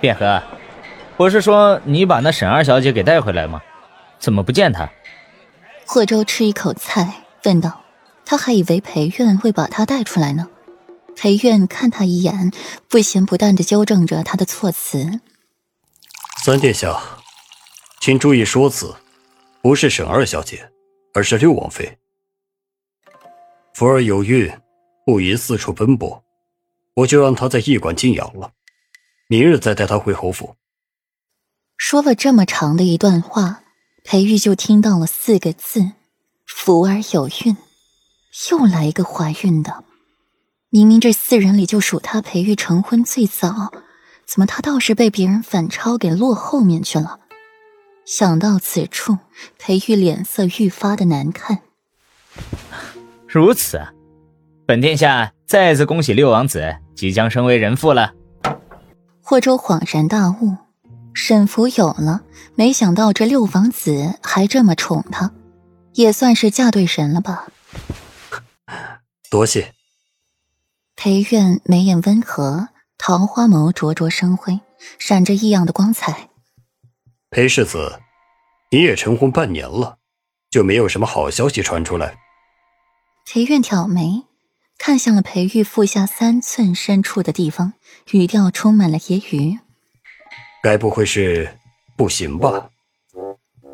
卞和，不是说你把那沈二小姐给带回来吗？怎么不见她？霍州吃一口菜，问道：“他还以为裴院会把她带出来呢。”裴院看他一眼，不咸不淡的纠正着他的措辞：“三殿下，请注意说辞，不是沈二小姐，而是六王妃。福儿有孕，不宜四处奔波，我就让她在驿馆静养了，明日再带她回侯府。”说了这么长的一段话，裴玉就听到了四个字：“福儿有孕。”又来一个怀孕的。明明这四人里就属他裴玉成婚最早，怎么他倒是被别人反超给落后面去了？想到此处，裴玉脸色愈发的难看。如此，本殿下再次恭喜六王子即将升为人父了。霍州恍然大悟，沈福有了，没想到这六皇子还这么宠他，也算是嫁对人了吧？多谢。裴苑眉眼温和，桃花眸灼灼生辉，闪着异样的光彩。裴世子，你也成婚半年了，就没有什么好消息传出来？裴苑挑眉，看向了裴玉腹下三寸深处的地方，语调充满了揶揄：“该不会是不行吧？”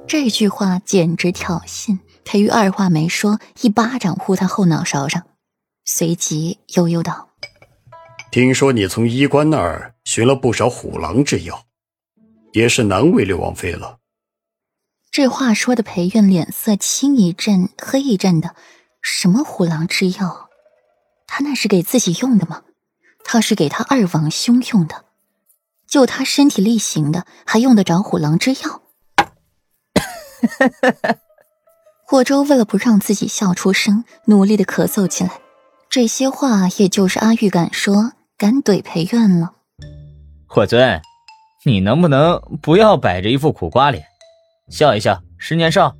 这句话简直挑衅。裴玉二话没说，一巴掌呼他后脑勺上。随即悠悠道：“听说你从医官那儿寻了不少虎狼之药，也是难为六王妃了。”这话说的裴玉脸色青一阵黑一阵的，什么虎狼之药？他那是给自己用的吗？他是给他二王兄用的，就他身体力行的，还用得着虎狼之药？霍州为了不让自己笑出声，努力的咳嗽起来。这些话也就是阿玉敢说敢怼裴院了。霍尊，你能不能不要摆着一副苦瓜脸，笑一笑，十年少。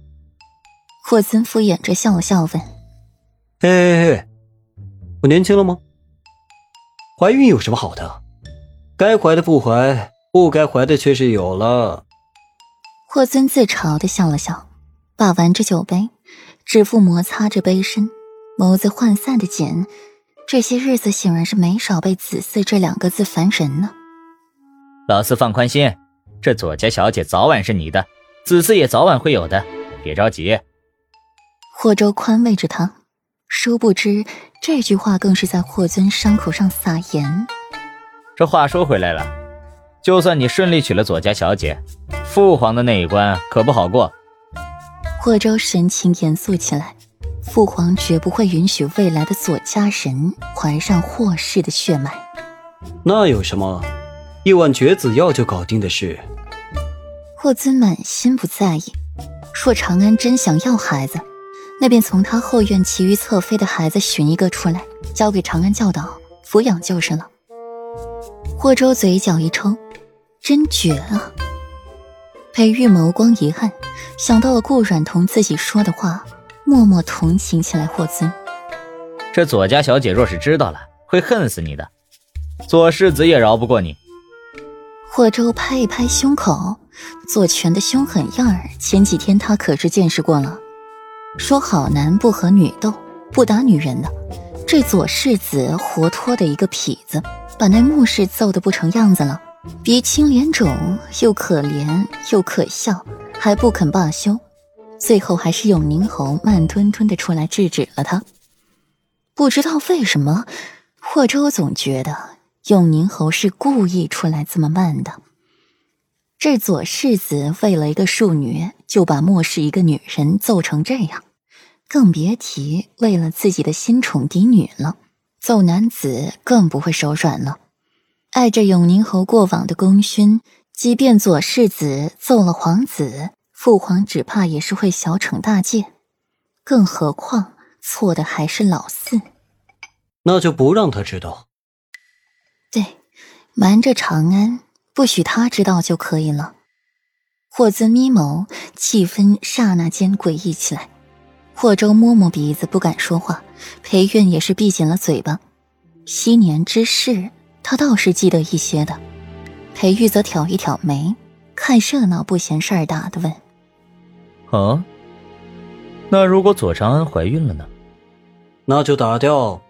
霍尊敷衍着笑了笑，问：“嘿嘿嘿，我年轻了吗？怀孕有什么好的？该怀的不怀，不该怀的却是有了。”霍尊自嘲的笑了笑，把玩着酒杯，指腹摩擦着杯身。眸子涣散的紧，这些日子显然是没少被“子嗣”这两个字烦人呢。老四放宽心，这左家小姐早晚是你的，子嗣也早晚会有的，别着急。霍州宽慰着他，殊不知这句话更是在霍尊伤口上撒盐。这话说回来了，就算你顺利娶了左家小姐，父皇的那一关可不好过。霍州神情严肃起来。父皇绝不会允许未来的左家人怀上霍氏的血脉。那有什么？一碗绝子药就搞定的事。霍尊满心不在意。若长安真想要孩子，那便从他后院其余侧妃的孩子寻一个出来，交给长安教导抚养就是了。霍州嘴角一抽，真绝啊！裴玉眸光一暗，想到了顾阮同自己说的话。默默同情起来，霍尊。这左家小姐若是知道了，会恨死你的。左世子也饶不过你。霍州拍一拍胸口，左权的凶狠样儿，前几天他可是见识过了。说好男不和女斗，不打女人的，这左世子活脱的一个痞子，把那穆氏揍得不成样子了，鼻青脸肿，又可怜又可笑，还不肯罢休。最后还是永宁侯慢吞吞的出来制止了他。不知道为什么，霍州总觉得永宁侯是故意出来这么慢的。这左世子为了一个庶女，就把莫氏一个女人揍成这样，更别提为了自己的新宠嫡女了，揍男子更不会手软了。碍着永宁侯过往的功勋，即便左世子揍了皇子。父皇只怕也是会小惩大戒，更何况错的还是老四。那就不让他知道。对，瞒着长安，不许他知道就可以了。霍尊眯眸，气氛刹那间诡异起来。霍州摸摸鼻子，不敢说话。裴韵也是闭紧了嘴巴。昔年之事，他倒是记得一些的。裴玉则挑一挑眉，看热闹不嫌事儿大的问：“啊？那如果左长安怀孕了呢？那就打掉